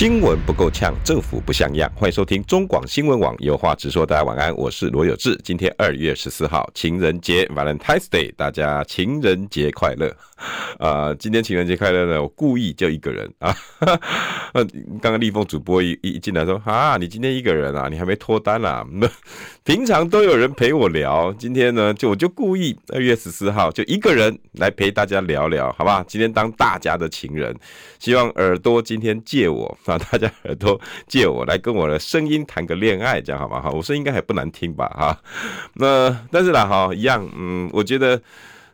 新闻不够呛，政府不像样。欢迎收听中广新闻网，有话直说。大家晚安，我是罗有志。今天二月十四号，情人节 （Valentine's Day），大家情人节快乐啊、今天情人节快乐呢，我故意就一个人啊。呃，刚刚立峰主播一一进来说啊，你今天一个人啊，你还没脱单啊？那 平常都有人陪我聊，今天呢，就我就故意二月十四号就一个人来陪大家聊聊，好吧？今天当大家的情人，希望耳朵今天借我。啊！大家耳朵借我来跟我的声音谈个恋爱，这样好吗？哈，我声音应该还不难听吧？哈，那但是啦，哈，一样，嗯，我觉得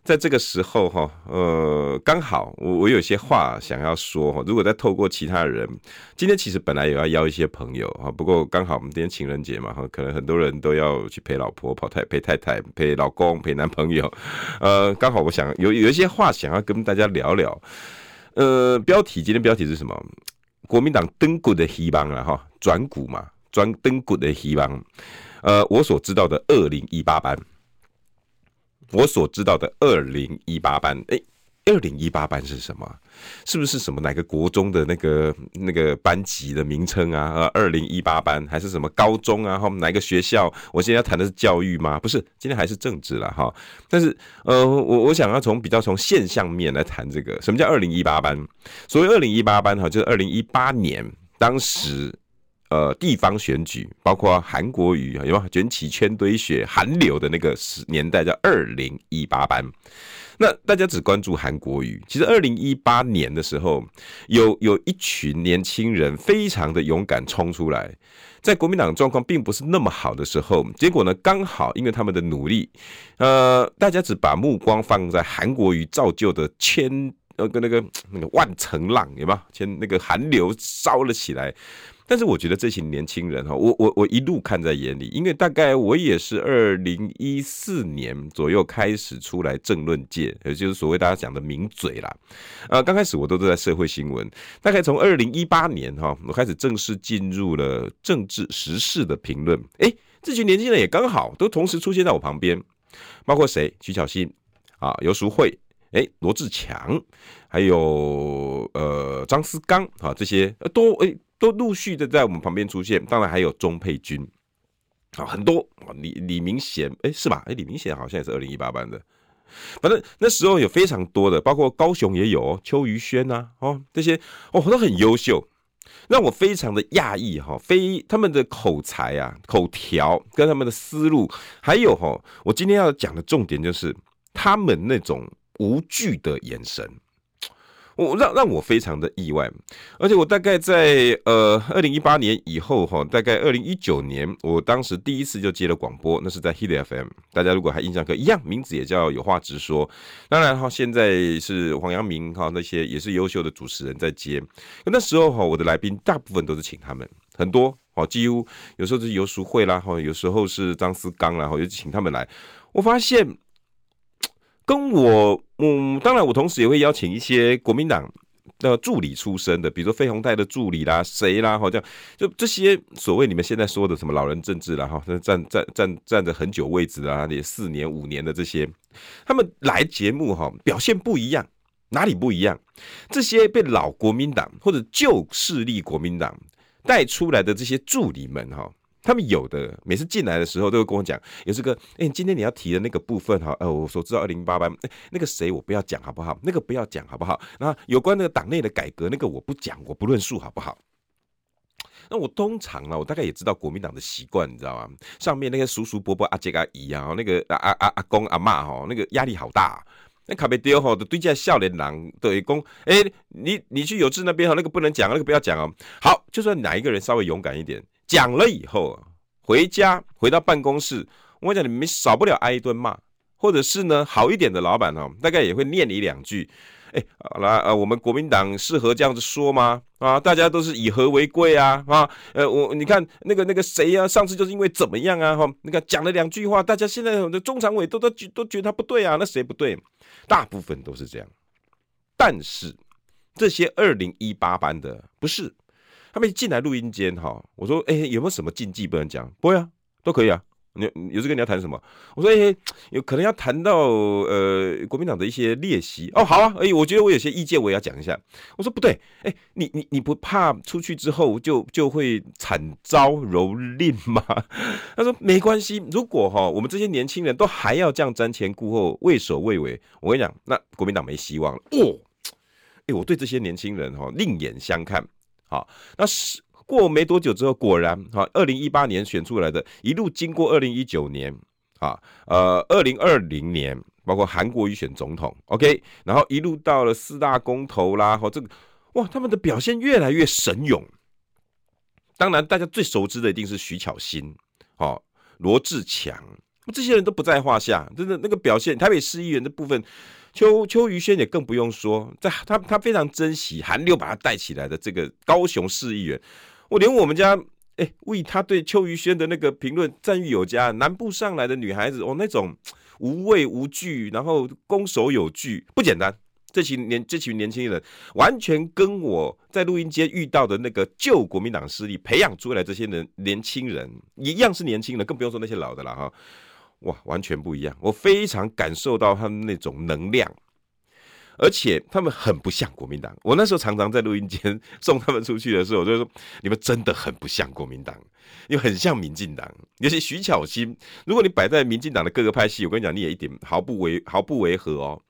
在这个时候，哈，呃，刚好我我有些话想要说，哈，如果再透过其他人，今天其实本来也要邀一些朋友，哈，不过刚好我们今天情人节嘛，哈，可能很多人都要去陪老婆、跑太陪太太、陪老公、陪男朋友，呃，刚好我想有有一些话想要跟大家聊聊，呃，标题今天标题是什么？国民党登股的希望了哈，转股嘛，转登股的希望。呃，我所知道的二零一八班，我所知道的二零一八班，哎、欸。二零一八班是什么？是不是什么哪个国中的那个那个班级的名称啊？呃，二零一八班还是什么高中啊？哈，哪个学校？我现在要谈的是教育吗？不是，今天还是政治了哈。但是呃，我我想要从比较从现象面来谈这个，什么叫二零一八班？所谓二零一八班哈，就是二零一八年当时呃地方选举，包括韩国瑜有没有卷起千堆雪，韩流的那个时年代叫二零一八班。那大家只关注韩国瑜，其实二零一八年的时候，有有一群年轻人非常的勇敢冲出来，在国民党状况并不是那么好的时候，结果呢，刚好因为他们的努力，呃，大家只把目光放在韩国瑜造就的千呃跟那个那个万层浪，有没有？千那个寒流烧了起来。但是我觉得这群年轻人哈，我我我一路看在眼里，因为大概我也是二零一四年左右开始出来政论界，也就是所谓大家讲的名嘴啦。呃，刚开始我都是在社会新闻，大概从二零一八年哈，我开始正式进入了政治时事的评论。哎，这群年轻人也刚好都同时出现在我旁边，包括谁？徐巧芯啊，游淑慧，哎，罗志强，还有呃张思刚啊，这些都哎。都陆续的在我们旁边出现，当然还有钟佩君，啊，很多李李明贤，哎，是吧？哎，李明贤好像也是二零一八班的，反正那时候有非常多的，包括高雄也有邱于轩呐，哦，这些哦都很优秀，让我非常的讶异哈，非他们的口才啊、口条跟他们的思路，还有哈，我今天要讲的重点就是他们那种无惧的眼神。我让让我非常的意外，而且我大概在呃二零一八年以后哈，大概二零一九年，我当时第一次就接了广播，那是在 Hit FM，大家如果还印象可一样，名字也叫有话直说。当然哈，现在是黄阳明哈那些也是优秀的主持人在接。那时候哈，我的来宾大部分都是请他们，很多哦，几乎有时候是游淑慧啦哈，有时候是张思刚啦，然后就请他们来。我发现。跟我，嗯，当然，我同时也会邀请一些国民党的助理出身的，比如说费鸿泰的助理啦，谁啦，好像就这些所谓你们现在说的什么老人政治啦，哈，站站站站着很久位置啊，也四年五年的这些，他们来节目哈，表现不一样，哪里不一样？这些被老国民党或者旧势力国民党带出来的这些助理们哈。他们有的每次进来的时候都会跟我讲，有这个，哎，今天你要提的那个部分哈，呃，我所知道二零八班，那个谁我不要讲好不好？那个不要讲好不好？那有关那个党内的改革，那个我不讲，我不论述好不好？那我通常呢，我大概也知道国民党的习惯，你知道吗？上面那些叔叔伯伯阿姐阿姨啊，那个阿阿阿阿公阿妈哈，那个压力好大。那卡贝丢吼，都对家笑脸狼的一公，哎，你你去有志那边哈，那个不能讲，那个不要讲哦。好，就算哪一个人稍微勇敢一点。讲了以后，回家回到办公室，我讲你们少不了挨一顿骂。或者是呢好一点的老板哦，大概也会念你两句。哎，好啦，呃，我们国民党适合这样子说吗？啊，大家都是以和为贵啊，啊，呃，我你看那个那个谁呀、啊，上次就是因为怎么样啊，哈，那个讲了两句话，大家现在的中常委都都都觉得他不对啊，那谁不对？大部分都是这样。但是这些二零一八班的不是，他们一进来录音间哈，我说，哎，有没有什么禁忌不能讲？不会啊，都可以啊。你有这个你要谈什么？我说，哎，有可能要谈到呃国民党的一些劣习哦。好啊，哎，我觉得我有些意见，我也要讲一下。我说不对，哎，你你你不怕出去之后就就会惨遭蹂躏吗？他说没关系，如果哈我们这些年轻人都还要这样瞻前顾后、畏首畏尾，我跟你讲，那国民党没希望了哦。哎，我对这些年轻人哈另眼相看。好，那是。过没多久之后，果然哈，二零一八年选出来的，一路经过二零一九年啊，呃，二零二零年，包括韩国瑜选总统，OK，然后一路到了四大公投啦，哈，这个哇，他们的表现越来越神勇。当然，大家最熟知的一定是徐巧芯，哦，罗志强，这些人都不在话下，真的那个表现，台北市议员的部分，邱邱于轩也更不用说，在他他非常珍惜韩流把他带起来的这个高雄市议员。我连我们家哎，为他对邱于轩的那个评论赞誉有加。南部上来的女孩子哦，那种无畏无惧，然后攻守有据，不简单。这群年这群年轻人，完全跟我在录音间遇到的那个旧国民党势力培养出来这些人年轻人一样是年轻人，更不用说那些老的了哈。哇，完全不一样。我非常感受到他们那种能量。而且他们很不像国民党。我那时候常常在录音间送他们出去的时候，我就说：“你们真的很不像国民党，又很像民进党。尤其徐巧芯，如果你摆在民进党的各个派系，我跟你讲，你也一点毫不违毫不违和哦。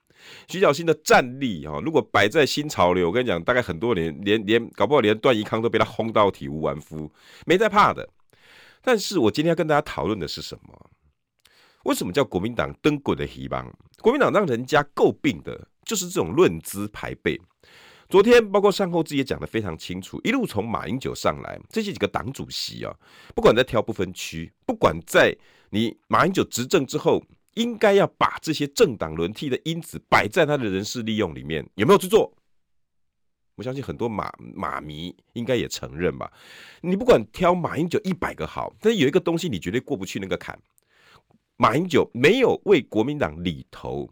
徐巧芯的战力哦，如果摆在新潮流，我跟你讲，大概很多年连连搞不好连段宜康都被他轰到体无完肤，没在怕的。但是我今天要跟大家讨论的是什么？为什么叫国民党登滚的希望？国民党让人家诟病的。就是这种论资排辈。昨天包括善后资也讲得非常清楚，一路从马英九上来，这些几个党主席啊，不管在挑不分区，不管在你马英九执政之后，应该要把这些政党轮替的因子摆在他的人事利用里面，有没有去做？我相信很多马马迷应该也承认吧。你不管挑马英九一百个好，但是有一个东西你绝对过不去那个坎，马英九没有为国民党里头。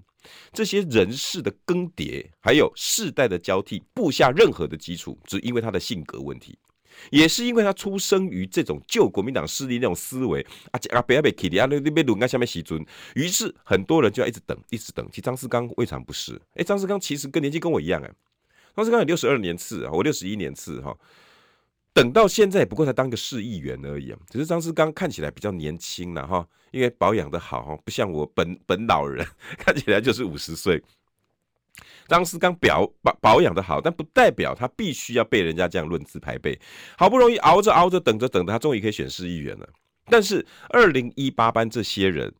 这些人事的更迭，还有世代的交替，布下任何的基础，只因为他的性格问题，也是因为他出生于这种旧国民党势力那种思维啊啊！不要被 k i 啊，那那边轮在下面洗尊，于是很多人就要一直等，一直等。其实张世刚未尝不是，哎，张世刚其实跟年纪跟我一样，哎，张世刚有六十二年次啊，我六十一年次哈。等到现在，不过才当个市议员而已啊。只是张世刚看起来比较年轻了哈，因为保养得好，不像我本本老人 看起来就是五十岁。张世刚表保保养得好，但不代表他必须要被人家这样论资排辈。好不容易熬着熬着，等着等着，他终于可以选市议员了。但是二零一八班这些人，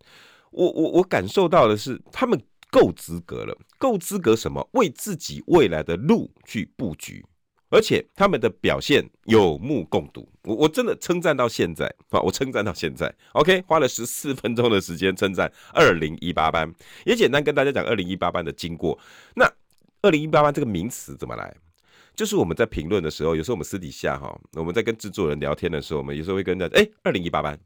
我我我感受到的是，他们够资格了，够资格什么？为自己未来的路去布局。而且他们的表现有目共睹，我我真的称赞到现在啊！我称赞到现在，OK，花了十四分钟的时间称赞二零一八班，也简单跟大家讲二零一八班的经过。那二零一八班这个名词怎么来？就是我们在评论的时候，有时候我们私底下哈，我们在跟制作人聊天的时候，我们有时候会跟人家哎，二零一八班。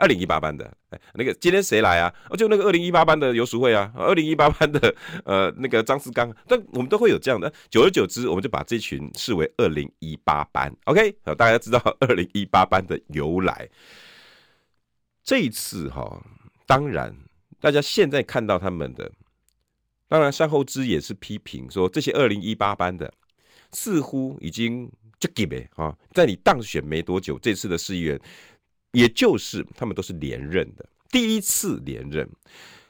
二零一八班的，哎，那个今天谁来啊？哦，就那个二零一八班的游淑慧啊，二零一八班的呃那个张世刚，但我们都会有这样的，久而久之，我们就把这群视为二零一八班。OK，好，大家知道 二零一八班的由来。这一次哈，当然大家现在看到他们的，当然善后之也是批评说，这些二零一八班的似乎已经就给呗啊，在你当选没多久，这次的市议员。也就是他们都是连任的，第一次连任。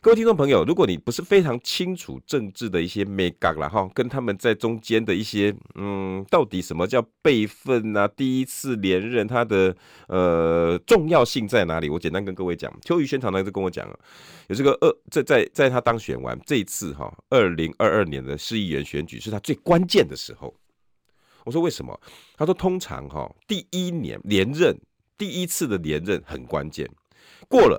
各位听众朋友，如果你不是非常清楚政治的一些眉角啦哈，跟他们在中间的一些嗯，到底什么叫辈分啊？第一次连任，它的呃重要性在哪里？我简单跟各位讲，邱宇轩常常就跟我讲啊，有这个二在在在他当选完这一次哈，二零二二年的市议员选举是他最关键的时候。我说为什么？他说通常哈，第一年连任。第一次的连任很关键，过了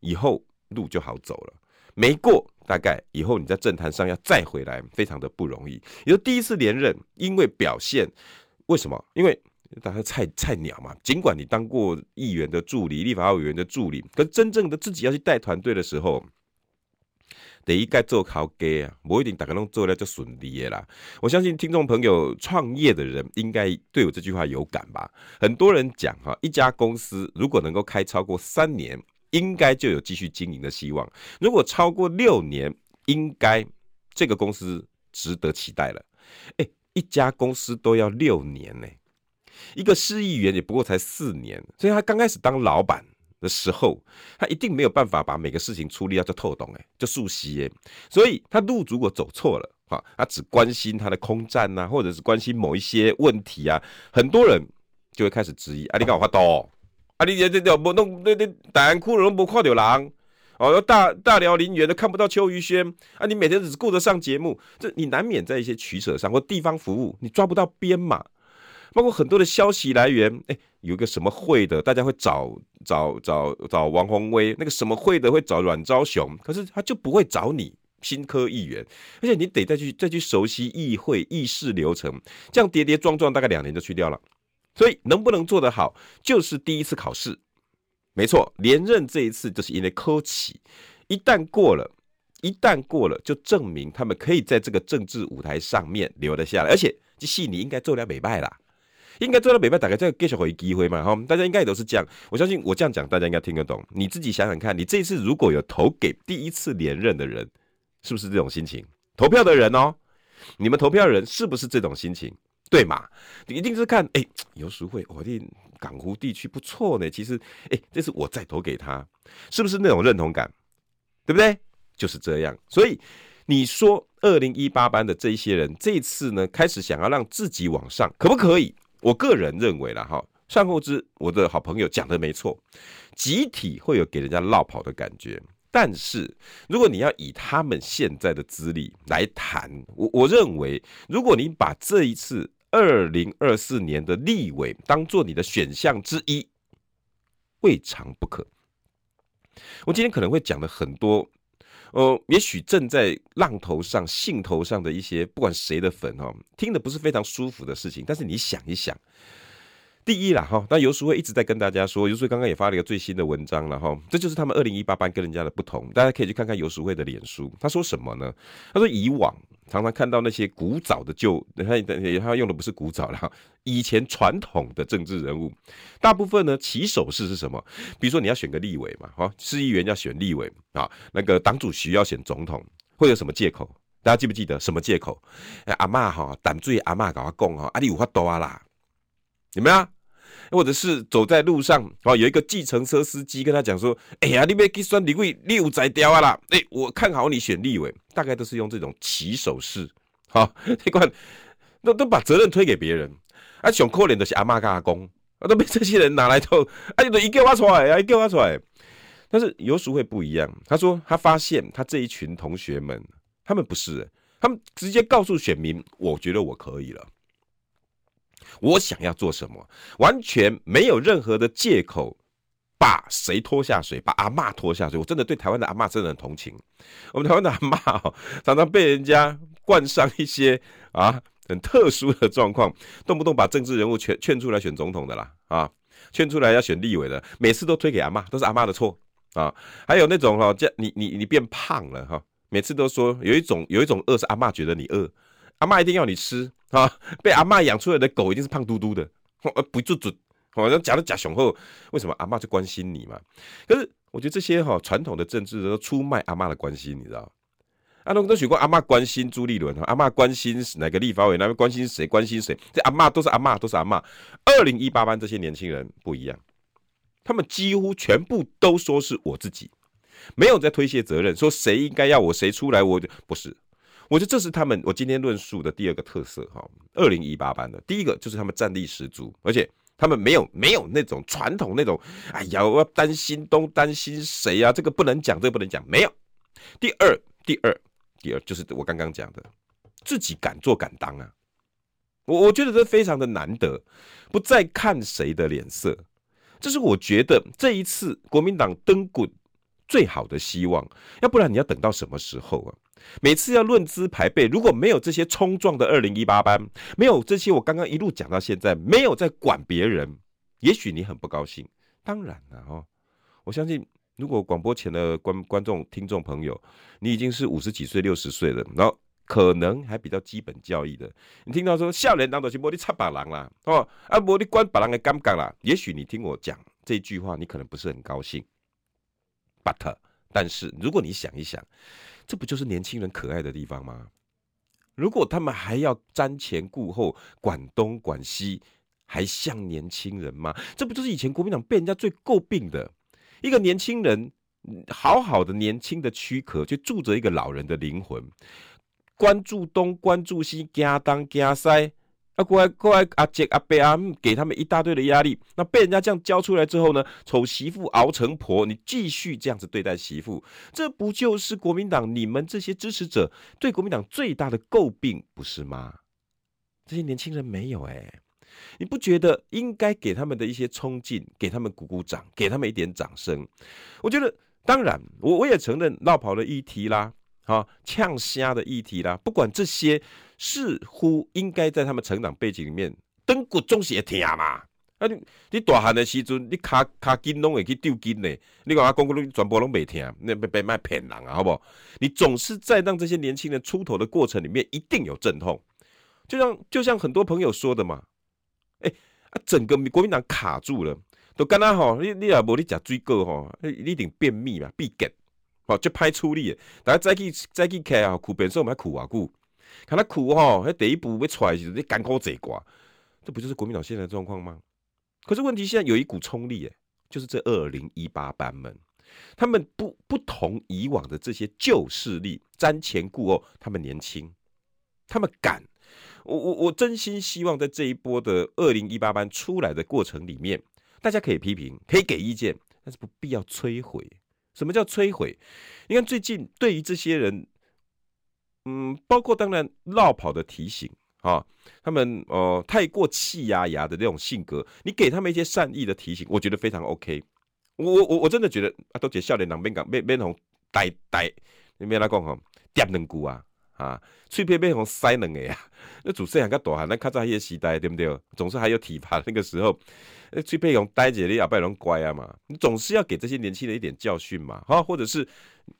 以后路就好走了。没过，大概以后你在政坛上要再回来，非常的不容易。也就第一次连任，因为表现，为什么？因为大家菜菜鸟嘛。尽管你当过议员的助理、立法委员的助理，可真正的自己要去带团队的时候，得一概做好给啊，不一定大家都做了就顺利的啦。我相信听众朋友创业的人应该对我这句话有感吧。很多人讲哈，一家公司如果能够开超过三年。应该就有继续经营的希望。如果超过六年，应该这个公司值得期待了。哎，一家公司都要六年呢，一个市议员也不过才四年，所以他刚开始当老板的时候，他一定没有办法把每个事情处理到就透懂哎，就熟悉哎。所以他路如果走错了啊，他只关心他的空战呐，或者是关心某一些问题啊，很多人就会开始质疑啊，你干我发抖？啊！你这这这不弄那那大安窟窿不看到人哦，大大辽林园都看不到邱于轩啊！你每天只顾着上节目，这你难免在一些取舍上或地方服务，你抓不到边嘛。包括很多的消息来源，哎、有个什么会的，大家会找找找找王宏威，那个什么会的会找阮昭雄，可是他就不会找你新科议员，而且你得再去再去熟悉议会议事流程，这样跌跌撞撞，大概两年就去掉了。所以能不能做得好，就是第一次考试。没错，连任这一次就是因为科企，一旦过了，一旦过了，就证明他们可以在这个政治舞台上面留得下来。而且这戏你应该做了美败啦，应该做了美败，大概这个继续会机会嘛？哈，大家应该也都是这样。我相信我这样讲，大家应该听得懂。你自己想想看，你这次如果有投给第一次连任的人，是不是这种心情？投票的人哦，你们投票人是不是这种心情？对嘛？你一定是看，哎，游淑慧，我的港湖地区不错呢。其实，哎，这是我再投给他，是不是那种认同感？对不对？就是这样。所以你说，二零一八班的这一些人，这一次呢，开始想要让自己往上，可不可以？我个人认为啦，哈，善后之，我的好朋友讲的没错，集体会有给人家落跑的感觉。但是，如果你要以他们现在的资历来谈，我我认为，如果你把这一次。二零二四年的立委当做你的选项之一，未尝不可。我今天可能会讲的很多，呃，也许正在浪头上、兴头上的一些，不管谁的粉哦，听的不是非常舒服的事情。但是你想一想。第一啦哈，那游淑慧一直在跟大家说，游淑慧刚刚也发了一个最新的文章了哈，这就是他们二零一八班跟人家的不同，大家可以去看看游淑慧的脸书，他说什么呢？他说以往常常看到那些古早的旧，他他用的不是古早了，以前传统的政治人物，大部分呢起手式是什么？比如说你要选个立委嘛，哈，市议员要选立委啊，那个党主席要选总统，会有什么借口？大家记不记得什么借口？阿嬷哈，胆最阿嬷跟我讲哈，阿你有法多啊啦。有没有？或者是走在路上，哦，有一个计程车司机跟他讲说：“哎呀，你别给算立委，立委宰掉啊啦！哎，我看好你选立委。”大概都是用这种起手式，好，这关都都把责任推给别人。啊，想扣脸的是阿妈跟阿公，啊，都被这些人拿来偷，啊，你都一个挖出来，啊，一个挖出来。但是游淑慧不一样，他说他发现他这一群同学们，他们不是，他们直接告诉选民：“我觉得我可以了。”我想要做什么，完全没有任何的借口，把谁拖下水，把阿嬷拖下水。我真的对台湾的阿嬷真的很同情。我们台湾的阿嬷哦，常常被人家冠上一些啊很特殊的状况，动不动把政治人物劝劝出来选总统的啦，啊，劝出来要选立委的，每次都推给阿嬷，都是阿嬷的错啊。还有那种哈，叫你你你变胖了哈，每次都说有一种有一种饿是阿嬷觉得你饿。阿妈一定要你吃啊！被阿妈养出来的狗一定是胖嘟嘟的，不做准。好像讲了假雄厚，为什么阿妈就关心你嘛？可是我觉得这些哈传统的政治都出卖阿妈的关心，你知道？阿龙都许过阿妈关心朱立伦，阿妈关心哪个立法委那边关心谁？关心谁？这阿妈都是阿妈，都是阿妈。二零一八班这些年轻人不一样，他们几乎全部都说是我自己，没有在推卸责任，说谁应该要我谁出来，我就不是。我觉得这是他们我今天论述的第二个特色哈，二零一八班的第一个就是他们战力十足，而且他们没有没有那种传统那种，哎呀，我要担心东担心谁呀，这个不能讲，这个不能讲，没有。第二，第二，第二就是我刚刚讲的，自己敢做敢当啊，我我觉得这非常的难得，不再看谁的脸色，这是我觉得这一次国民党登滚最好的希望，要不然你要等到什么时候啊？每次要论资排辈，如果没有这些冲撞的二零一八班，没有这些我刚刚一路讲到现在，没有在管别人，也许你很不高兴。当然了哦，我相信如果广播前的观观众、听众朋友，你已经是五十几岁、六十岁了，然后可能还比较基本教育的，你听到说少年郎就是无你插别人啦，哦啊无你管别人的尴尬啦，也许你听我讲这句话，你可能不是很高兴。But 但是如果你想一想，这不就是年轻人可爱的地方吗？如果他们还要瞻前顾后、管东管西，还像年轻人吗？这不就是以前国民党被人家最诟病的一个年轻人，好好的年轻的躯壳，却住着一个老人的灵魂，关注东，关注西，加东加西。啊，过来过来，阿姐阿伯阿姆给他们一大堆的压力，那被人家这样教出来之后呢，丑媳妇熬成婆，你继续这样子对待媳妇，这不就是国民党你们这些支持者对国民党最大的诟病，不是吗？这些年轻人没有哎、欸，你不觉得应该给他们的一些冲劲，给他们鼓鼓掌，给他们一点掌声？我觉得，当然，我我也承认落跑的议题啦。啊，呛虾的议题啦，不管这些，似乎应该在他们成长背景里面，登古中学听嘛。啊，你你大汉的时阵，你卡卡筋拢会去丢筋呢。你讲阿公公你全部拢没听，那被被卖骗人啊，好不好？你总是在让这些年轻人出头的过程里面，一定有阵痛。就像就像很多朋友说的嘛，哎、啊，整个国民党卡住了，都刚刚好，你你也无你食水果吼，你一定便秘嘛，必结。哦，就拍出力，大家再去再去看啊，苦本身我们还苦啊苦，看他苦哈，那第一步被出来时，你艰苦这挂，这不就是国民党现在的状况吗？可是问题现在有一股冲力，哎，就是这二零一八班们，他们不不同以往的这些旧势力瞻前顾后，他们年轻，他们敢，我我我真心希望在这一波的二零一八班出来的过程里面，大家可以批评，可以给意见，但是不必要摧毁。什么叫摧毁？你看最近对于这些人，嗯，包括当然落跑的提醒啊，他们呃太过气压压的那种性格，你给他们一些善意的提醒，我觉得非常 OK。我我我真的觉得啊，都姐笑脸两边讲，边边红呆呆，你别来讲吼，掂两句啊啊，脆皮别从塞两个呀。那主持人较大汉，那较早迄个时代对不对？总是还有体罚那个时候。那，最被用呆姐的哑巴人乖啊嘛，你总是要给这些年轻人一点教训嘛，哈，或者是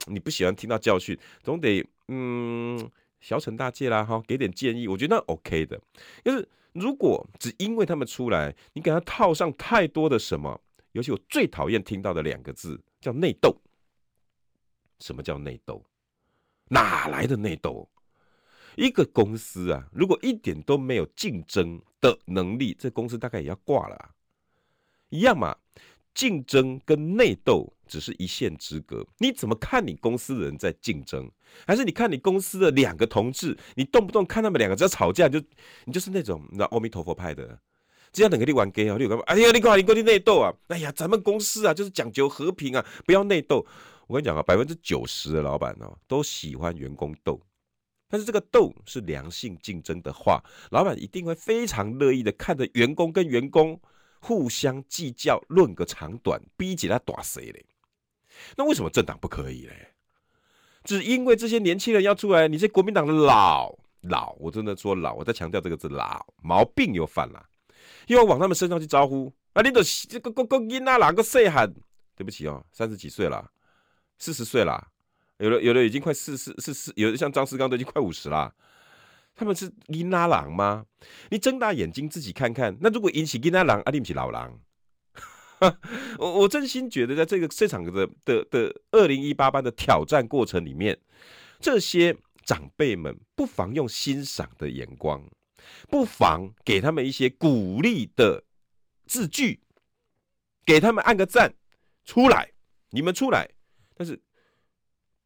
你不喜欢听到教训，总得嗯小惩大戒啦，哈，给点建议，我觉得那 OK 的。就是如果只因为他们出来，你给他套上太多的什么，尤其我最讨厌听到的两个字叫内斗。什么叫内斗？哪来的内斗？一个公司啊，如果一点都没有竞争的能力，这公司大概也要挂了啊。一样嘛，竞争跟内斗只是一线之隔。你怎么看你公司的人在竞争，还是你看你公司的两个同志，你动不动看他们两个在吵架，就你就是那种你知道阿弥陀佛派的，只要等个你玩 gay 啊，你有干嘛？哎呀，你快你快去内斗啊！哎呀，咱们公司啊就是讲究和平啊，不要内斗。我跟你讲啊，百分之九十的老板哦都喜欢员工斗，但是这个斗是良性竞争的话，老板一定会非常乐意的看着员工跟员工。互相计较，论个长短，逼起他打谁嘞？那为什么政党不可以嘞？只因为这些年轻人要出来，你这国民党的老老，我真的说老，我在强调这个字老，毛病又犯了，又要往他们身上去招呼啊！你都这个个个囡仔哪个岁汉？对不起哦，三十几岁了，四十岁了，有的有的已经快四四四四，有的像张世刚都已经快五十了。他们是囡拉郎吗？你睁大眼睛自己看看。那如果引起囡拉郎，啊，你不是老狼。我我真心觉得，在这个这场的的的二零一八班的挑战过程里面，这些长辈们不妨用欣赏的眼光，不妨给他们一些鼓励的字句，给他们按个赞，出来，你们出来。但是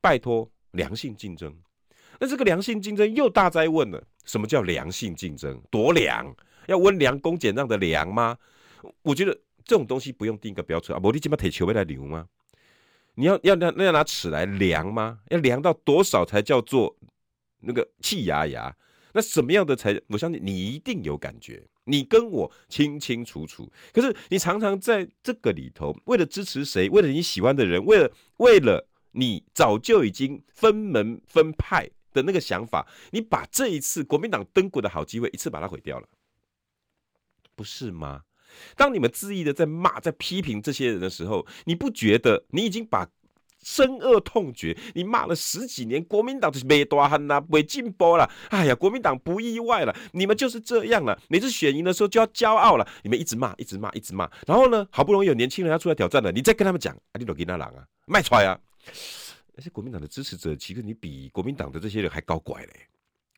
拜托，良性竞争。那这个良性竞争又大哉问了，什么叫良性竞争？多良？要温良恭俭让的良吗？我觉得这种东西不用定个标准啊。我你起码铁球未来牛吗？你要要那那要拿尺来量吗？要量到多少才叫做那个气牙牙？那什么样的才？我相信你一定有感觉，你跟我清清楚楚。可是你常常在这个里头，为了支持谁，为了你喜欢的人，为了为了你早就已经分门分派的那个想法，你把这一次国民党登国的好机会一次把它毁掉了，不是吗？当你们恣意的在骂、在批评这些人的时候，你不觉得你已经把？深恶痛绝，你骂了十几年，国民党就是没大汉呐，没进步了。哎呀，国民党不意外了，你们就是这样了。每次选赢的时候就要骄傲了，你们一直骂，一直骂，一直骂。然后呢，好不容易有年轻人要出来挑战了，你再跟他们讲，啊，你都给那狼啊，卖出来啊。那些国民党的支持者，其实你比国民党的这些人还高怪嘞，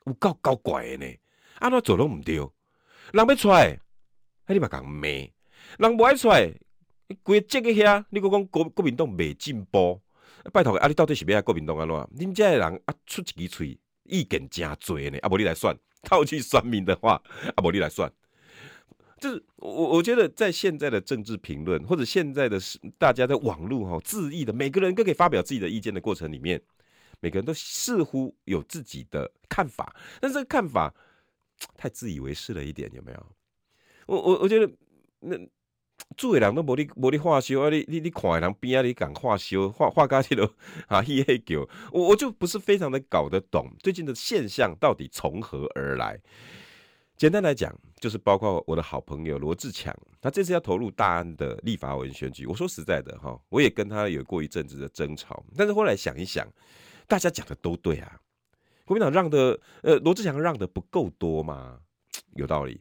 有够高怪的呢。按怎走都唔对，人要出来，哎，你嘛讲骂，人无爱出来，规个这个遐，你讲讲国国民党没进步。拜托，啊，你到底是要国民党安怎？恁这的人啊，出一支嘴，意见真多呢。啊，无你来算，套句算命的话，啊，无你来算。就是我，我觉得在现在的政治评论，或者现在的大家在网络哈恣意的，每个人都可以发表自己的意见的过程里面，每个人都似乎有自己的看法，但这个看法太自以为是了一点，有没有？我我我觉得那。住的人都无你无你化修啊！你你你看的人边啊，你敢化修化化家去了啊？嘿嘿叫，我我就不是非常的搞得懂最近的现象到底从何而来。简单来讲，就是包括我的好朋友罗志强，他这次要投入大安的立法委员选举。我说实在的哈，我也跟他有过一阵子的争吵，但是后来想一想，大家讲的都对啊。国民党让的呃，罗志强让的不够多吗？有道理。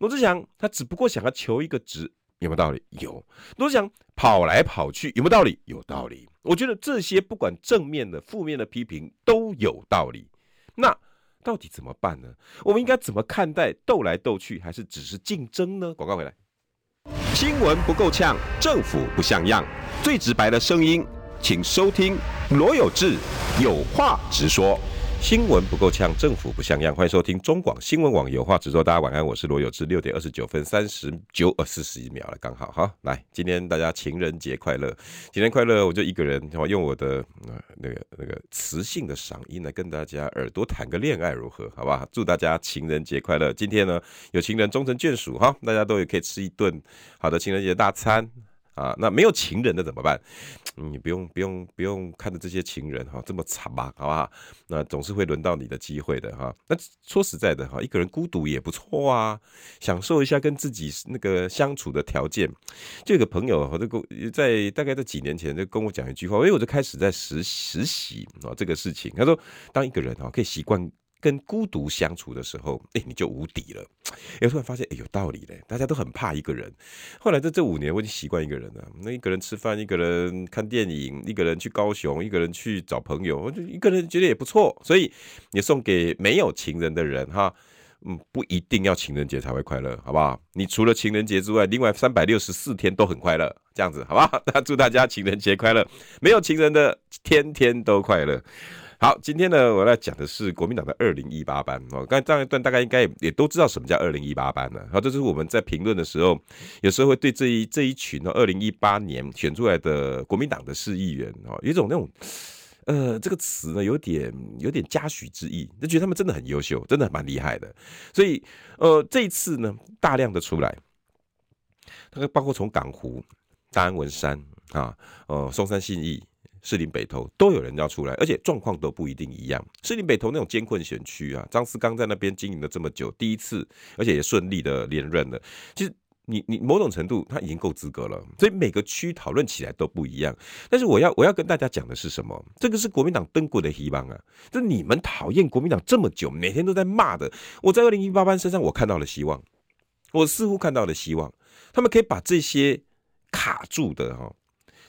罗志强他只不过想要求一个职。有没有道理？有。都想跑来跑去，有没有道理？有道理。我觉得这些不管正面的、负面的批评都有道理。那到底怎么办呢？我们应该怎么看待斗来斗去，还是只是竞争呢？广告回来。新闻不够呛，政府不像样，最直白的声音，请收听罗有志有话直说。新闻不够呛，政府不像样。欢迎收听中广新闻网有话直说。大家晚安，我是罗有志。六点二十九分三十九呃四十一秒了，刚好哈。来，今天大家情人节快乐，情人快乐！我就一个人，用我的呃那个那个磁性的嗓音来跟大家耳朵谈个恋爱，如何？好吧？祝大家情人节快乐！今天呢，有情人终成眷属哈，大家都也可以吃一顿好的情人节大餐。啊，那没有情人的怎么办？你不用不用不用看着这些情人哈这么惨吧，好不好？那总是会轮到你的机会的哈。那说实在的哈，一个人孤独也不错啊，享受一下跟自己那个相处的条件。就有个朋友，我就跟在大概在几年前就跟我讲一句话，因为我就开始在实实习啊这个事情。他说，当一个人哈可以习惯。跟孤独相处的时候，哎、你就无敌了。哎，突然发现，哎、有道理嘞。大家都很怕一个人。后来在这五年，我已经习惯一个人了。那一个人吃饭，一个人看电影，一个人去高雄，一个人去找朋友，我就一个人觉得也不错。所以，也送给没有情人的人哈，嗯，不一定要情人节才会快乐，好不好？你除了情人节之外，另外三百六十四天都很快乐，这样子，好不好？那祝大家情人节快乐，没有情人的天天都快乐。好，今天呢，我来讲的是国民党的二零一八班哦。刚才这样一段大概应该也都知道什么叫二零一八班了。好，这是我们在评论的时候，有时候会对这一这一群哦，二零一八年选出来的国民党的市议员哦，有一种那种呃，这个词呢，有点有点嘉许之意，就觉得他们真的很优秀，真的蛮厉害的。所以呃，这一次呢，大量的出来，那个包括从港湖、大安文山啊，呃，松山信义。士林北投都有人要出来，而且状况都不一定一样。士林北投那种艰困选区啊，张思刚在那边经营了这么久，第一次，而且也顺利的连任了。其实你你某种程度他已经够资格了，所以每个区讨论起来都不一样。但是我要我要跟大家讲的是什么？这个是国民党登过的希望啊！就你们讨厌国民党这么久，每天都在骂的，我在二零一八班身上我看到了希望，我似乎看到了希望，他们可以把这些卡住的哈，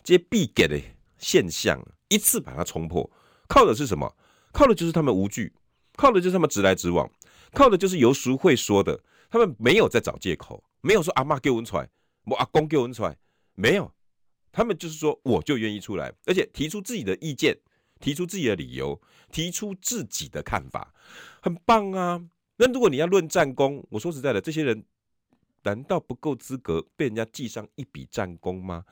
这些必给的。现象一次把它冲破，靠的是什么？靠的就是他们无惧，靠的就是他们直来直往，靠的就是游淑慧说的，他们没有在找借口，没有说阿妈给我出来，我阿公给我出来，没有，他们就是说我就愿意出来，而且提出自己的意见，提出自己的理由，提出自己的看法，很棒啊。那如果你要论战功，我说实在的，这些人难道不够资格被人家记上一笔战功吗？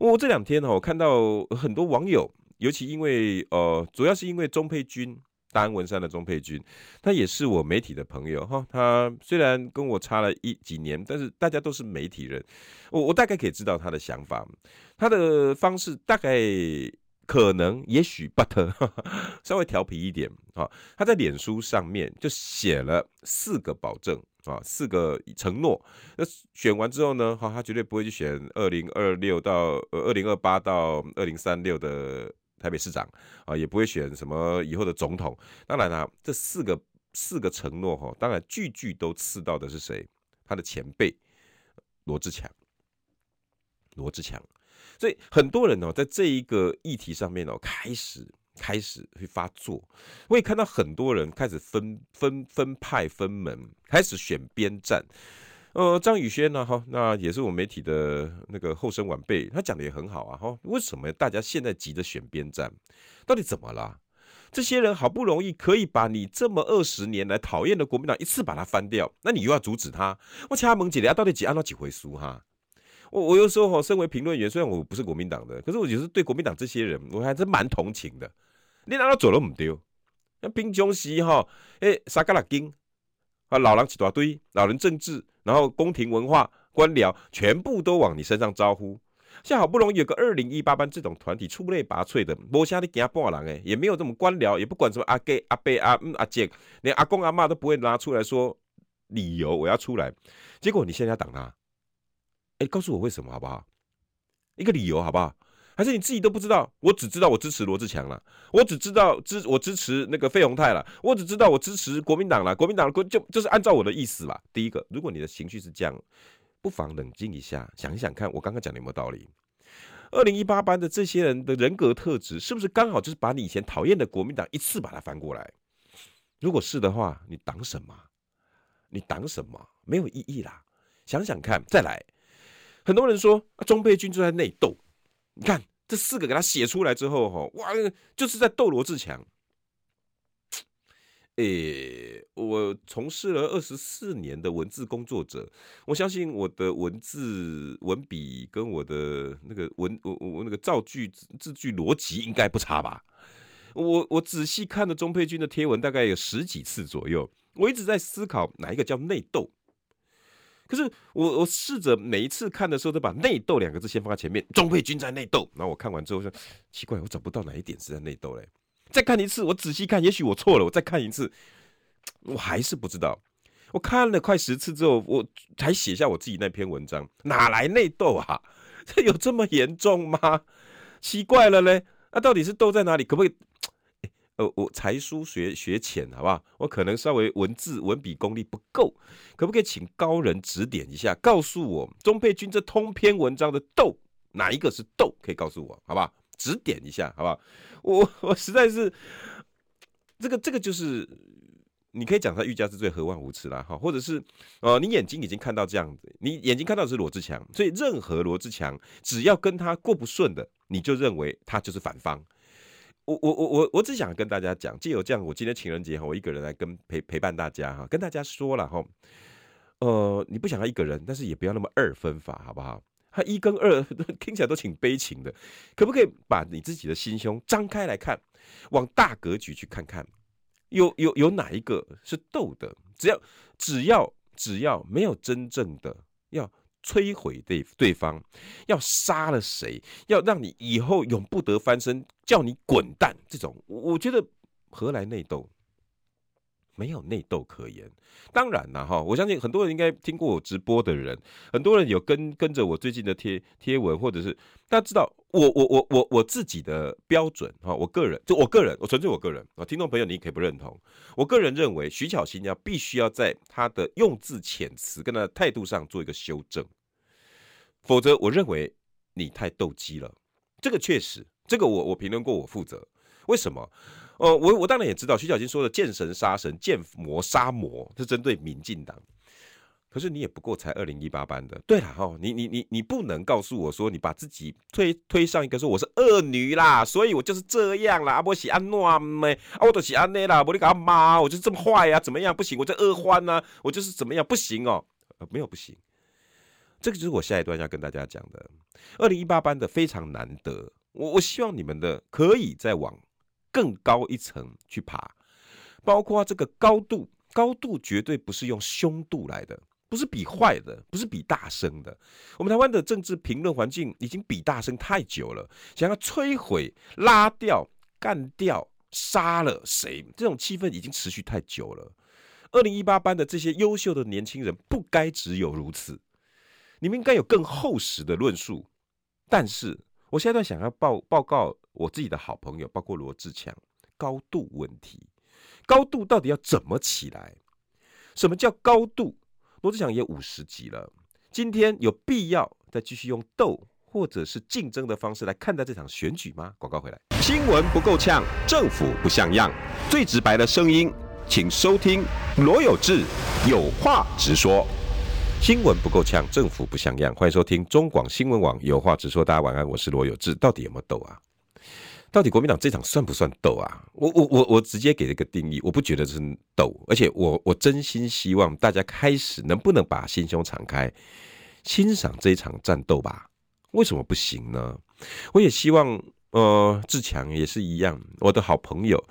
我这两天我看到很多网友，尤其因为呃，主要是因为钟佩君大安文山的钟佩君，他也是我媒体的朋友哈。他虽然跟我差了一几年，但是大家都是媒体人，我我大概可以知道他的想法，他的方式大概可能也许 but 稍微调皮一点啊。他在脸书上面就写了四个保证。啊，四个承诺，那选完之后呢？哈，他绝对不会去选二零二六到呃二零二八到二零三六的台北市长啊，也不会选什么以后的总统。当然啦，这四个四个承诺哈，当然句句都刺到的是谁？他的前辈罗志强，罗志强。所以很多人哦，在这一个议题上面哦，开始。开始会发作，我也看到很多人开始分分分派分门，开始选边站。呃，张宇轩呢？哈，那也是我们媒体的那个后生晚辈，他讲的也很好啊。哈，为什么大家现在急着选边站？到底怎么了？这些人好不容易可以把你这么二十年来讨厌的国民党一次把它翻掉，那你又要阻止他？我掐门几啊？到底几按到几回书哈？我我有时候哈，身为评论员，虽然我不是国民党的，可是我觉得对国民党这些人，我还是蛮同情的。你哪都走了唔丢，那平常时哈，诶，三加六斤啊，老人一大堆，老人政治，然后宫廷文化、官僚，全部都往你身上招呼。现在好不容易有个二零一八班这种团体出类拔萃的，没啥你惊半人诶，也没有这么官僚，也不管什么阿哥、阿伯、阿嗯、阿姐，连阿公阿妈都不会拿出来说理由，我要出来。结果你现在要挡他，哎，告诉我为什么好不好？一个理由好不好？还是你自己都不知道？我只知道我支持罗志强了，我只知道支我支持那个费鸿泰了，我只知道我支持国民党了。国民党国就就是按照我的意思吧。第一个，如果你的情绪是这样，不妨冷静一下，想一想看，我刚刚讲的有没有道理？二零一八班的这些人的人格特质，是不是刚好就是把你以前讨厌的国民党一次把它翻过来？如果是的话，你挡什么？你挡什么？没有意义啦。想想看，再来，很多人说钟佩君就在内斗。你看这四个给他写出来之后，哈，哇，就是在斗罗志强。诶，我从事了二十四年的文字工作者，我相信我的文字文笔跟我的那个文我我那个造句字句逻辑应该不差吧？我我仔细看了钟佩君的贴文，大概有十几次左右，我一直在思考哪一个叫内斗。可是我我试着每一次看的时候都把“内斗”两个字先放在前面，钟沛君在内斗。然后我看完之后说奇怪，我找不到哪一点是在内斗嘞。再看一次，我仔细看，也许我错了。我再看一次，我还是不知道。我看了快十次之后，我才写下我自己那篇文章。哪来内斗啊？这 有这么严重吗？奇怪了嘞。那、到底是斗在哪里？可不可以？呃，我才疏学学浅，好不好？我可能稍微文字文笔功力不够，可不可以请高人指点一下，告诉我钟沛君这通篇文章的斗哪一个是斗？可以告诉我，好不好？指点一下，好不好？我我实在是这个这个就是，你可以讲他欲加之罪，何患无辞啦，哈，或者是呃，你眼睛已经看到这样子，你眼睛看到的是罗志强，所以任何罗志强只要跟他过不顺的，你就认为他就是反方。我我我我我只想跟大家讲，既有这样，我今天情人节哈，我一个人来跟陪陪伴大家哈，跟大家说了哈，呃，你不想要一个人，但是也不要那么二分法，好不好？他一跟二 听起来都挺悲情的，可不可以把你自己的心胸张开来看，往大格局去看看，有有有哪一个是斗的？只要只要只要没有真正的要。摧毁对对方，要杀了谁，要让你以后永不得翻身，叫你滚蛋，这种我觉得何来内斗？没有内斗可言。当然了哈，我相信很多人应该听过我直播的人，很多人有跟跟着我最近的贴贴文，或者是大家知道我我我我我自己的标准哈，我个人就我个人，我纯粹我个人啊，听众朋友你可以不认同，我个人认为徐巧芯要必须要在他的用字遣词跟他的态度上做一个修正，否则我认为你太斗鸡了。这个确实，这个我我评论过，我负责。为什么？呃，我我当然也知道徐巧芯说的“见神杀神，见魔杀魔”是针对民进党，可是你也不过才二零一八班的。对了哈，你你你你不能告诉我说你把自己推推上一个说我是恶女啦，所以我就是这样啦。阿波喜安诺咩？啊，我都喜安内啦，我你干嘛？我就是这么坏呀？怎么样？不行，我这恶欢呐，我就是怎么样？不行哦，呃，没有不行。这个就是我下一段要跟大家讲的。二零一八班的非常难得，我我希望你们的可以再往。更高一层去爬，包括这个高度，高度绝对不是用凶度来的，不是比坏的，不是比大声的。我们台湾的政治评论环境已经比大声太久了，想要摧毁、拉掉、干掉、杀了谁，这种气氛已经持续太久了。二零一八班的这些优秀的年轻人，不该只有如此，你们应该有更厚实的论述。但是，我现在想要报报告我自己的好朋友，包括罗志强，高度问题，高度到底要怎么起来？什么叫高度？罗志祥也五十集了，今天有必要再继续用斗或者是竞争的方式来看待这场选举吗？广告回来，新闻不够呛，政府不像样，最直白的声音，请收听罗有志有话直说。新闻不够呛，政府不像样。欢迎收听中广新闻网有话直说。大家晚安，我是罗有志。到底有没有斗啊？到底国民党这场算不算斗啊？我我我我直接给了一个定义，我不觉得是斗，而且我我真心希望大家开始能不能把心胸敞开，欣赏这一场战斗吧？为什么不行呢？我也希望，呃，志强也是一样，我的好朋友，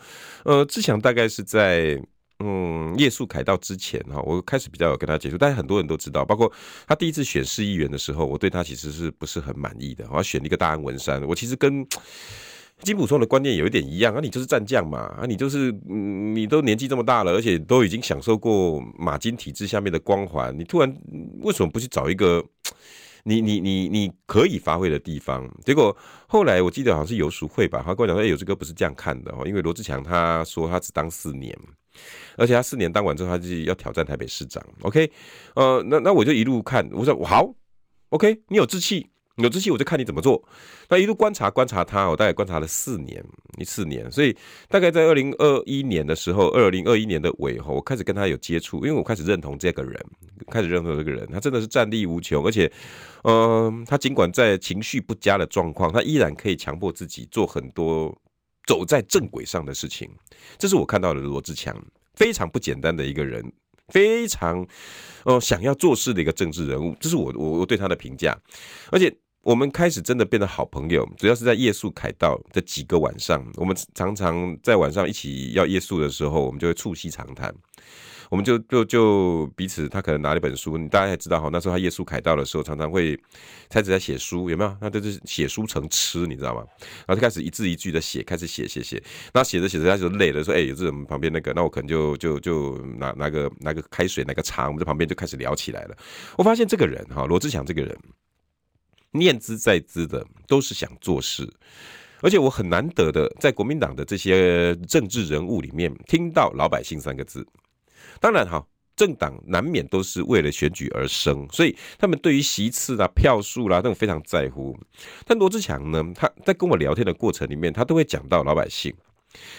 呃，志强大概是在。嗯，夜宿凯到之前哈，我开始比较有跟他接触，但是很多人都知道，包括他第一次选市议员的时候，我对他其实是不是很满意的。我选了一个大安文山，我其实跟金普松的观念有一点一样啊，你就是战将嘛，啊，你就是，你都年纪这么大了，而且都已经享受过马金体制下面的光环，你突然为什么不去找一个你你你你可以发挥的地方？结果后来我记得好像是游淑慧吧，他跟我讲说，哎，有志哥不是这样看的哦，因为罗志强他说他只当四年。而且他四年当完之后，他就要挑战台北市长。OK，呃，那那我就一路看，我说好，OK，你有志气，有志气，我就看你怎么做。那一路观察观察他，我大概观察了四年，一四年，所以大概在二零二一年的时候，二零二一年的尾后，我开始跟他有接触，因为我开始认同这个人，开始认同这个人，他真的是战力无穷，而且，嗯、呃，他尽管在情绪不佳的状况，他依然可以强迫自己做很多走在正轨上的事情。这是我看到的罗志强。非常不简单的一个人，非常呃想要做事的一个政治人物，这是我我我对他的评价。而且我们开始真的变得好朋友，主要是在夜宿凯道这几个晚上，我们常常在晚上一起要夜宿的时候，我们就会促膝长谈。我们就就就彼此，他可能拿了一本书，你大家也知道哈，那时候他夜宿凯道的时候，常常会开始在写书，有没有？他就是写书成痴，你知道吗？然后就开始一字一句的写，开始写写写，那写着写着他就累了，说：“哎、有这种旁边那个，那我可能就就就拿拿个拿个开水，拿个茶，我们在旁边就开始聊起来了。”我发现这个人哈，罗志祥这个人，念兹在兹的都是想做事，而且我很难得的在国民党的这些政治人物里面听到老百姓三个字。当然哈，政党难免都是为了选举而生，所以他们对于席次啦、票数啦，都非常在乎。但罗志强呢，他在跟我聊天的过程里面，他都会讲到老百姓。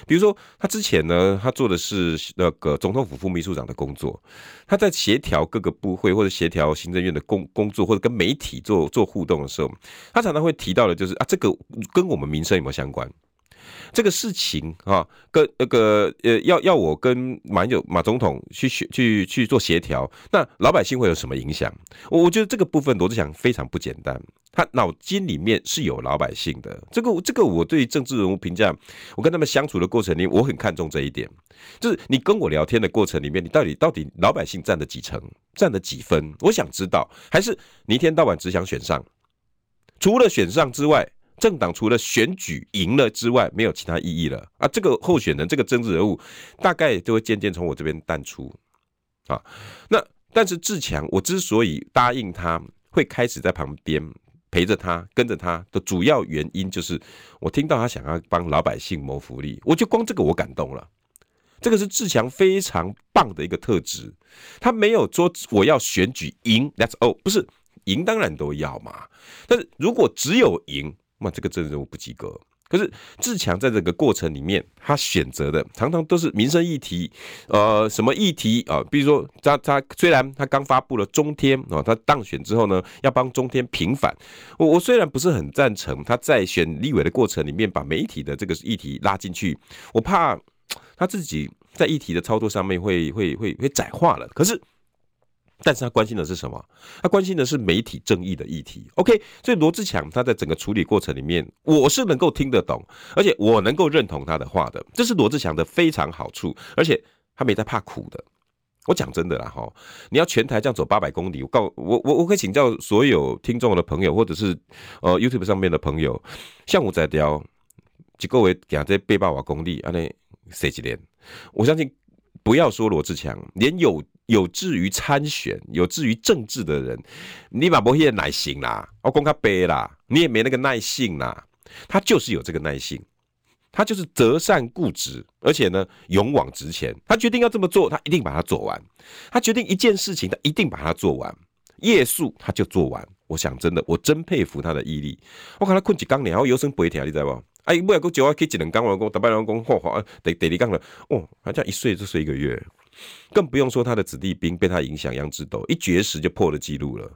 比如说，他之前呢，他做的是那个总统府副秘书长的工作，他在协调各个部会或者协调行政院的工工作，或者跟媒体做做互动的时候，他常常会提到的就是啊，这个跟我们民生有没有相关？这个事情啊，跟那个呃，要要我跟马友马总统去去去做协调，那老百姓会有什么影响？我我觉得这个部分罗志祥非常不简单，他脑筋里面是有老百姓的。这个这个，我对政治人物评价，我跟他们相处的过程里，我很看重这一点，就是你跟我聊天的过程里面，你到底到底老百姓占了几成，占了几分？我想知道，还是你一天到晚只想选上？除了选上之外。政党除了选举赢了之外，没有其他意义了啊！这个候选人，这个政治人物，大概就会渐渐从我这边淡出啊。那但是志强，我之所以答应他会开始在旁边陪着他、跟着他的主要原因，就是我听到他想要帮老百姓谋福利，我就光这个我感动了。这个是志强非常棒的一个特质，他没有说我要选举赢，That's all，不是赢当然都要嘛。但是如果只有赢，那这个政治人物不及格。可是志强在这个过程里面，他选择的常常都是民生议题，呃，什么议题啊？比如说他他虽然他刚发布了中天啊，他当选之后呢，要帮中天平反。我我虽然不是很赞成他在选立委的过程里面把媒体的这个议题拉进去，我怕他自己在议题的操作上面会会会会窄化了。可是但是他关心的是什么？他关心的是媒体正义的议题。OK，所以罗志强他在整个处理过程里面，我是能够听得懂，而且我能够认同他的话的，这是罗志强的非常好处，而且他没在怕苦的。我讲真的啦，哈，你要全台这样走八百公里，我告我我我可以请教所有听众的朋友，或者是呃 YouTube 上面的朋友，像我在雕，几个位讲这八百瓦公里，安尼谁几年？我相信，不要说罗志强，连有有志于参选、有志于政治的人，你把不些耐心啦，我讲他背啦，你也没那个耐性啦，他就是有这个耐性。他就是择善固执，而且呢，勇往直前。他决定要这么做，他一定把它做完。他决定一件事情，他一定把它做完。夜宿他就做完。我想真的，我真佩服他的毅力。我看他困几缸然后有声不会听，你知道不？哎，不要给我叫可以几两缸完工，打半两工，嚯嚯，得得你缸了。哦，他这样一睡就睡一个月，更不用说他的子弟兵被他影响，杨志斗一绝食就破了纪录了。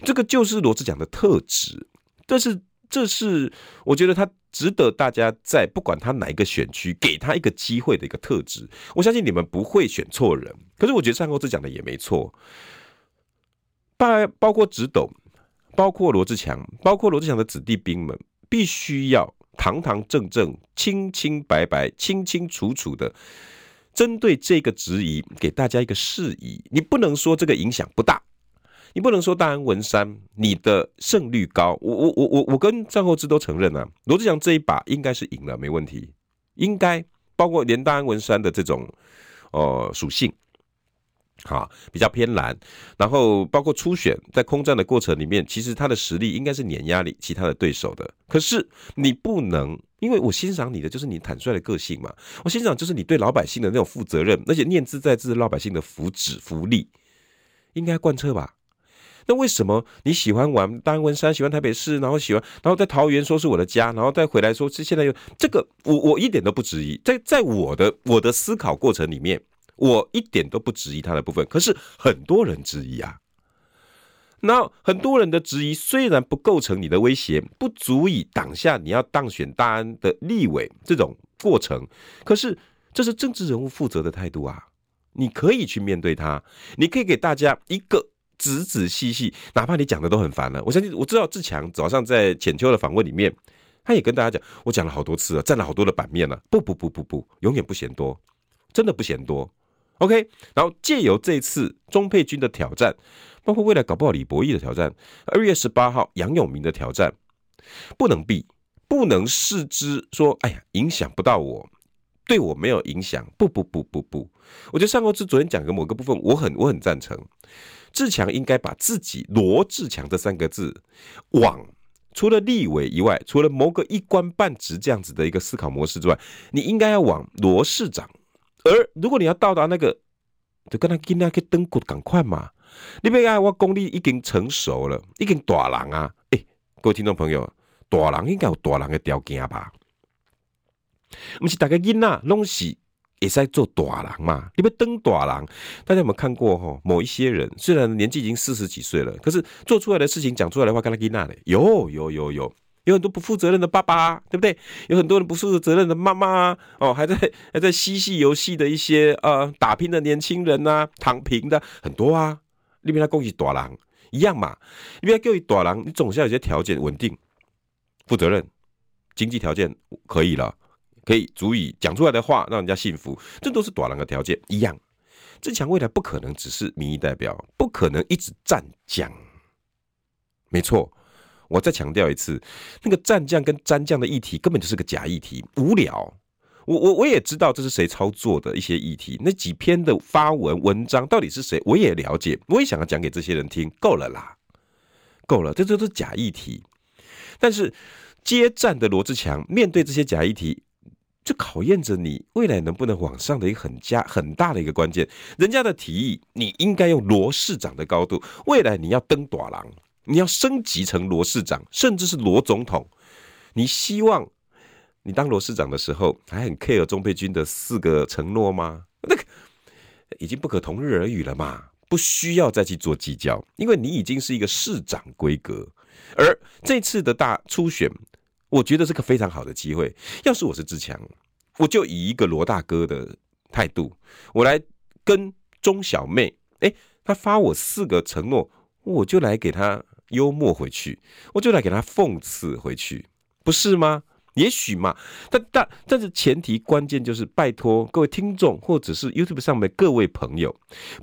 这个就是罗志祥的特质，但是。这是我觉得他值得大家在不管他哪一个选区给他一个机会的一个特质。我相信你们不会选错人。可是我觉得上后志讲的也没错，包包括直斗，包括罗志强，包括罗志强的子弟兵们，必须要堂堂正正、清清白白、清清楚楚的针对这个质疑给大家一个释疑。你不能说这个影响不大。你不能说大安文山你的胜率高，我我我我我跟战后志都承认啊，罗志祥这一把应该是赢了，没问题，应该包括连大安文山的这种呃属性，好比较偏蓝，然后包括初选在空战的过程里面，其实他的实力应该是碾压你其他的对手的，可是你不能，因为我欣赏你的就是你坦率的个性嘛，我欣赏就是你对老百姓的那种负责任，而且念兹在兹老百姓的福祉福利，应该贯彻吧。那为什么你喜欢玩大安文山，喜欢台北市，然后喜欢，然后在桃园说是我的家，然后再回来说是现在又这个，我我一点都不质疑，在在我的我的思考过程里面，我一点都不质疑他的部分。可是很多人质疑啊，那很多人的质疑虽然不构成你的威胁，不足以挡下你要当选大安的立委这种过程，可是这是政治人物负责的态度啊，你可以去面对他，你可以给大家一个。仔仔细细，哪怕你讲的都很烦了，我相信我知道志强早上在浅秋的访问里面，他也跟大家讲，我讲了好多次了，占了好多的版面了，不不不不不，永远不嫌多，真的不嫌多。OK，然后借由这次钟佩君的挑战，包括未来搞不好李博毅的挑战，二月十八号杨永明的挑战，不能避，不能视之说，哎呀，影响不到我，对我没有影响，不不不不不，我觉得善后志昨天讲的某个部分，我很我很赞成。志强应该把自己罗志强这三个字往除了立委以外，除了某个一官半职这样子的一个思考模式之外，你应该要往罗市长。而如果你要到达那个，就跟他今天去登过赶快嘛。你别看我功力已经成熟了，已经大人啊！哎、欸，各位听众朋友，大人应该有大人的条件吧？不是大家囡仔拢是。也是在做大人嘛，你不登大人，大家有没有看过哈？某一些人虽然年纪已经四十几岁了，可是做出来的事情、讲出来的话，跟他一样的。有有有有，有有很多不负责任的爸爸，对不对？有很多人不负责任的妈妈哦，还在还在嬉戏游戏的一些呃打拼的年轻人呐，躺平的很多啊。你别他恭喜大人一样嘛，你别叫你大人，你总是要有些条件稳定、负责任，经济条件可以了。可以足以讲出来的话让人家信服，这都是大人的条件一样。智强未来不可能只是民意代表，不可能一直站讲。没错，我再强调一次，那个战将跟沾将的议题根本就是个假议题，无聊。我我我也知道这是谁操作的一些议题，那几篇的发文文章到底是谁，我也了解，我也想要讲给这些人听。够了啦，够了，这都是假议题。但是接战的罗志强面对这些假议题。就考验着你未来能不能往上的一个很加很大的一个关键。人家的提议，你应该用罗市长的高度。未来你要登大人，你要升级成罗市长，甚至是罗总统。你希望你当罗市长的时候，还很 care 钟佩君的四个承诺吗？那个已经不可同日而语了嘛，不需要再去做计较，因为你已经是一个市长规格。而这次的大初选。我觉得是个非常好的机会。要是我是志强，我就以一个罗大哥的态度，我来跟钟小妹。哎，他发我四个承诺，我就来给他幽默回去，我就来给他讽刺回去，不是吗？也许嘛，但但但是前提关键就是拜托各位听众或者是 YouTube 上面各位朋友，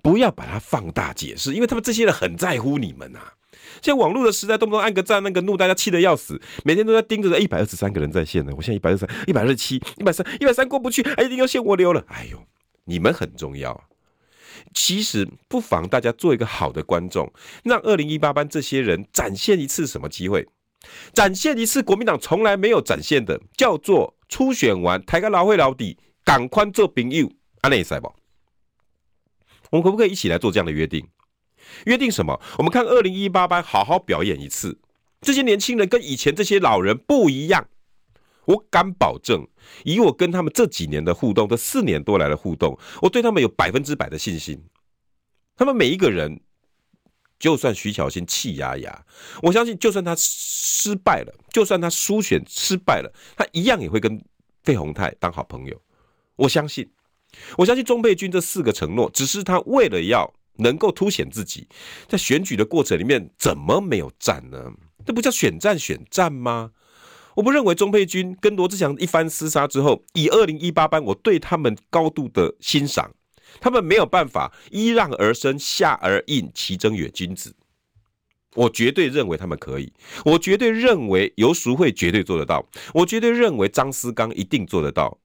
不要把它放大解释，因为他们这些人很在乎你们呐、啊。现在网络的时代，动不动按个赞、那个怒，大家气得要死，每天都在盯着一百二十三个人在线呢。我现在一百二十三、一百二十七、一百三、一百三过不去，哎一定要限我流了。哎呦，你们很重要。其实不妨大家做一个好的观众，让二零一八班这些人展现一次什么机会？展现一次国民党从来没有展现的，叫做初选完抬个老会老底，赶快做朋友，安内赛不？我们可不可以一起来做这样的约定？约定什么？我们看二零一八班好好表演一次，这些年轻人跟以前这些老人不一样。我敢保证，以我跟他们这几年的互动，这四年多来的互动，我对他们有百分之百的信心。他们每一个人，就算徐巧芯气压压，我相信，就算他失败了，就算他输选失败了，他一样也会跟费宏泰当好朋友。我相信，我相信钟佩君这四个承诺，只是他为了要能够凸显自己，在选举的过程里面，怎么没有战呢？这不叫选战选战吗？我不认为钟佩君跟罗志祥一番厮杀之后，以二零一八班我对他们高度的欣赏，他们没有办法揖让而生，下而应，其争远君子。我绝对认为他们可以，我绝对认为游淑慧绝对做得到，我绝对认为张思刚一定做得到。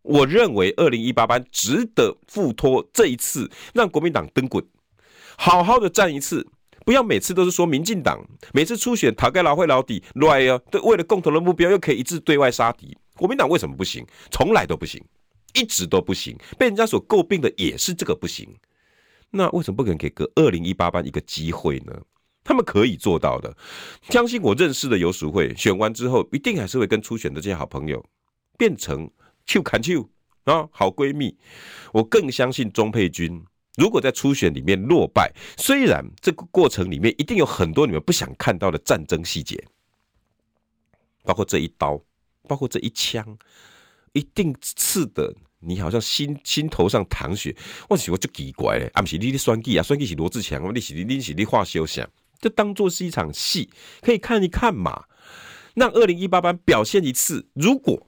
我认为二零一八班值得付托这一次，让国民党登滚，好好的战一次。不要每次都是说民进党每次初选讨个老会老底乱哦，对，为了共同的目标又可以一致对外杀敌。国民党为什么不行？从来都不行，一直都不行。被人家所诟病的也是这个不行。那为什么不肯给个二零一八班一个机会呢？他们可以做到的。相信我认识的游淑会，选完之后一定还是会跟初选的这些好朋友变成手牵手啊，好闺蜜。我更相信钟佩君。如果在初选里面落败，虽然这个过程里面一定有很多你们不想看到的战争细节，包括这一刀，包括这一枪，一定刺的你好像心心头上淌血。我喜欢就奇怪嘞，啊不是你的选举啊，选举是罗志强，你是你是你画休想，这当做是一场戏，可以看一看嘛。让二零一八班表现一次，如果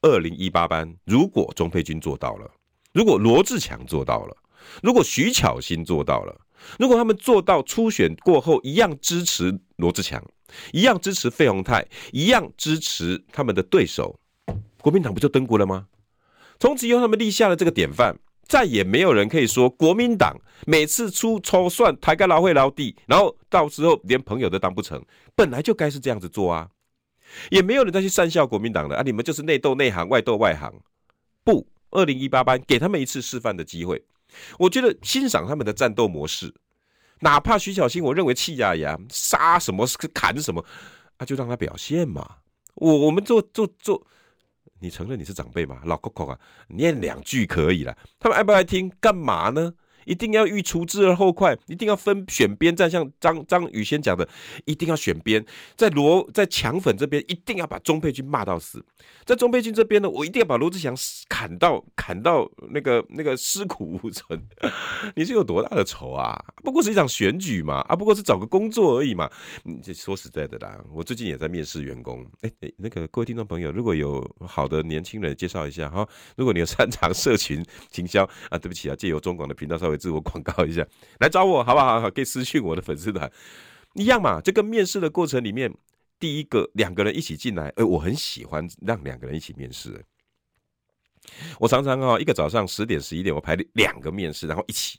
二零一八班如果钟佩君做到了，如果罗志强做到了。如果徐巧芯做到了，如果他们做到初选过后一样支持罗志强，一样支持费鸿泰，一样支持他们的对手，国民党不就登国了吗？从此以后，他们立下了这个典范，再也没有人可以说国民党每次出筹算抬个老会老底，然后到时候连朋友都当不成，本来就该是这样子做啊，也没有人再去讪笑国民党了啊，你们就是内斗内行，外斗外行。不，二零一八班给他们一次示范的机会。我觉得欣赏他们的战斗模式，哪怕徐小新，我认为气压压杀什么砍什么，啊，就让他表现嘛。我我们做做做，你承认你是长辈嘛？老 Coco 啊，念两句可以了。他们爱不爱听？干嘛呢？一定要欲除之而后快，一定要分选边站，像张张宇先讲的，一定要选边。在罗在强粉这边，一定要把钟佩君骂到死；在钟佩君这边呢，我一定要把罗志祥砍到砍到那个那个尸骨无存。你是有多大的仇啊？不过是一场选举嘛，啊，不过是找个工作而已嘛。你这说实在的啦，我最近也在面试员工。哎哎，那个各位听众朋友，如果有好的年轻人介绍一下哈，如果你有擅长社群行销啊，对不起啊，借由中广的频道稍微上。自我广告一下，来找我好不好？可以私讯我的粉丝团，一样嘛。这个面试的过程里面，第一个两个人一起进来，哎，我很喜欢让两个人一起面试。我常常哈，一个早上十点十一点，我排两个面试，然后一起，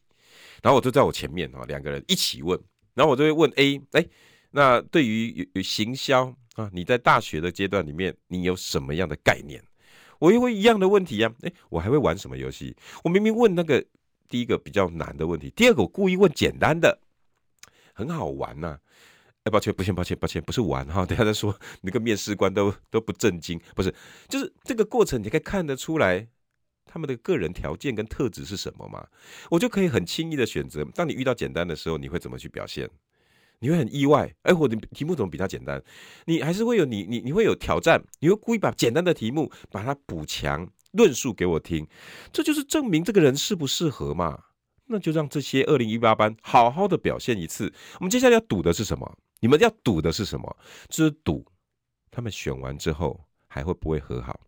然后我就在我前面哈，两个人一起问，然后我就会问 A，哎，那对于有行销啊，你在大学的阶段里面，你有什么样的概念？我又会一样的问题呀，哎，我还会玩什么游戏？我明明问那个。第一个比较难的问题，第二个我故意问简单的，很好玩呐、哎，抱歉，抱歉，抱歉，抱歉，不是玩哈。等下再说，那个面试官都都不震惊，不是，就是这个过程你可以看得出来他们的个人条件跟特质是什么嘛？我就可以很轻易的选择。当你遇到简单的时候，你会怎么去表现？你会很意外，哎，我的题目怎么比他简单？你还是会有你你你会有挑战，你会故意把简单的题目把它补强。论述给我听，这就是证明这个人适不适合嘛？那就让这些二零一八班好好的表现一次。我们接下来要赌的是什么？你们要赌的是什么？就是赌他们选完之后还会不会和好？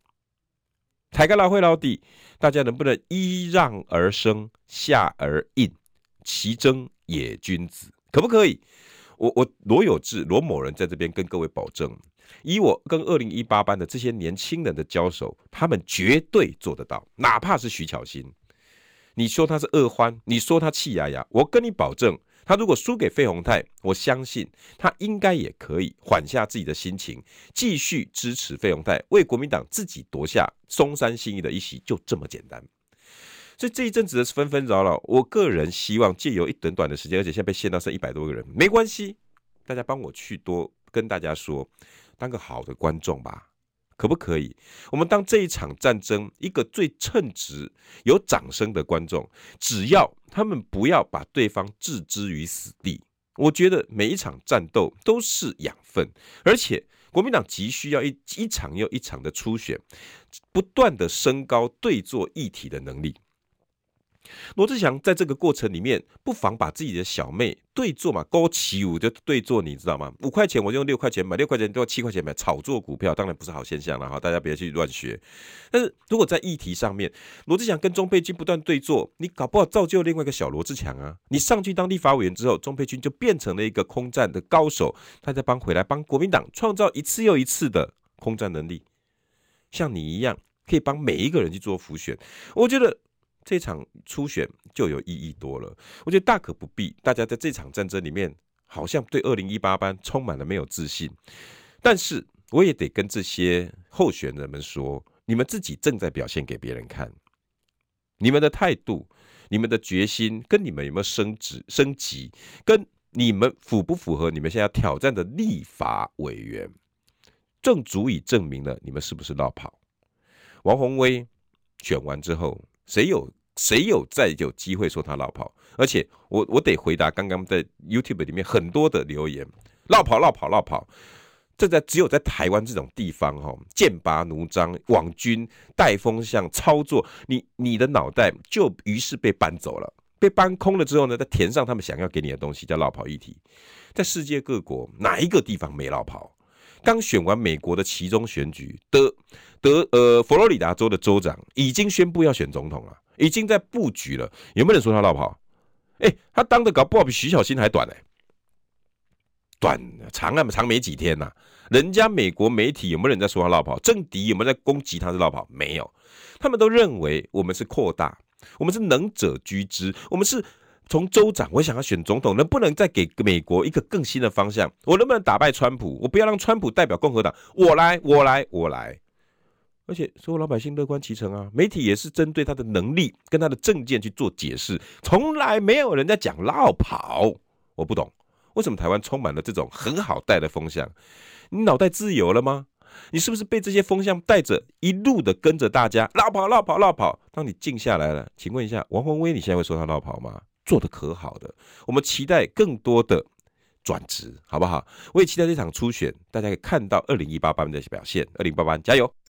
台个老会老底，大家能不能揖让而生，下而应，其争也君子，可不可以？我我罗有志罗某人在这边跟各位保证，以我跟二零一八班的这些年轻人的交手，他们绝对做得到，哪怕是徐巧芯。你说他是恶欢，你说他气牙牙，我跟你保证，他如果输给费鸿泰，我相信他应该也可以缓下自己的心情，继续支持费鸿泰，为国民党自己夺下松山信义的一席，就这么简单。所以这一阵子的纷纷扰扰，我个人希望借由一短短的时间，而且现在被限到剩一百多个人，没关系，大家帮我去多跟大家说，当个好的观众吧。可不可以？我们当这一场战争一个最称职、有掌声的观众，只要他们不要把对方置之于死地，我觉得每一场战斗都是养分。而且国民党急需要一一场又一场的初选，不断的升高对作议题的能力。罗志祥在这个过程里面，不妨把自己的小妹对做嘛，高起舞就对做，你知道吗？五块钱我就用六块钱买，六块钱都要七块钱买，炒作股票当然不是好现象了哈，大家别去乱学。但是如果在议题上面，罗志祥跟钟佩君不断对做，你搞不好造就另外一个小罗志强啊！你上去当立法委员之后，钟佩君就变成了一个空战的高手，他在帮回来帮国民党创造一次又一次的空战能力，像你一样可以帮每一个人去做浮选，我觉得。这场初选就有意义多了，我觉得大可不必。大家在这场战争里面，好像对二零一八班充满了没有自信。但是我也得跟这些候选人们说，你们自己正在表现给别人看，你们的态度、你们的决心，跟你们有没有升职升级，跟你们符不符合你们现在挑战的立法委员，正足以证明了你们是不是落跑。王宏威选完之后。谁有谁有再有机会说他落跑？而且我我得回答刚刚在 YouTube 里面很多的留言，落跑落跑落跑，这在只有在台湾这种地方哈，剑拔弩张，网军带风向操作，你你的脑袋就于是被搬走了，被搬空了之后呢，再填上他们想要给你的东西，叫落跑议题。在世界各国哪一个地方没落跑？刚选完美国的其中选举，德德呃佛罗里达州的州长已经宣布要选总统了，已经在布局了。有没有人说他落跑？哎、他当的搞不好比徐小新还短呢、欸，短长啊长没几天呐、啊。人家美国媒体有没有人在说他落跑？政敌有没有在攻击他是落跑？没有，他们都认为我们是扩大，我们是能者居之，我们是。从州长，我想要选总统，能不能再给美国一个更新的方向？我能不能打败川普？我不要让川普代表共和党，我来，我来，我来。而且所有老百姓乐观其成啊，媒体也是针对他的能力跟他的政见去做解释，从来没有人在讲绕跑。我不懂为什么台湾充满了这种很好带的风向？你脑袋自由了吗？你是不是被这些风向带着一路的跟着大家绕跑、绕跑、绕跑？当你静下来了，请问一下王宏威，你现在会说他绕跑吗？做的可好的，我们期待更多的转职，好不好？我也期待这场初选，大家可以看到二零一八班的表现。二零一八班加油！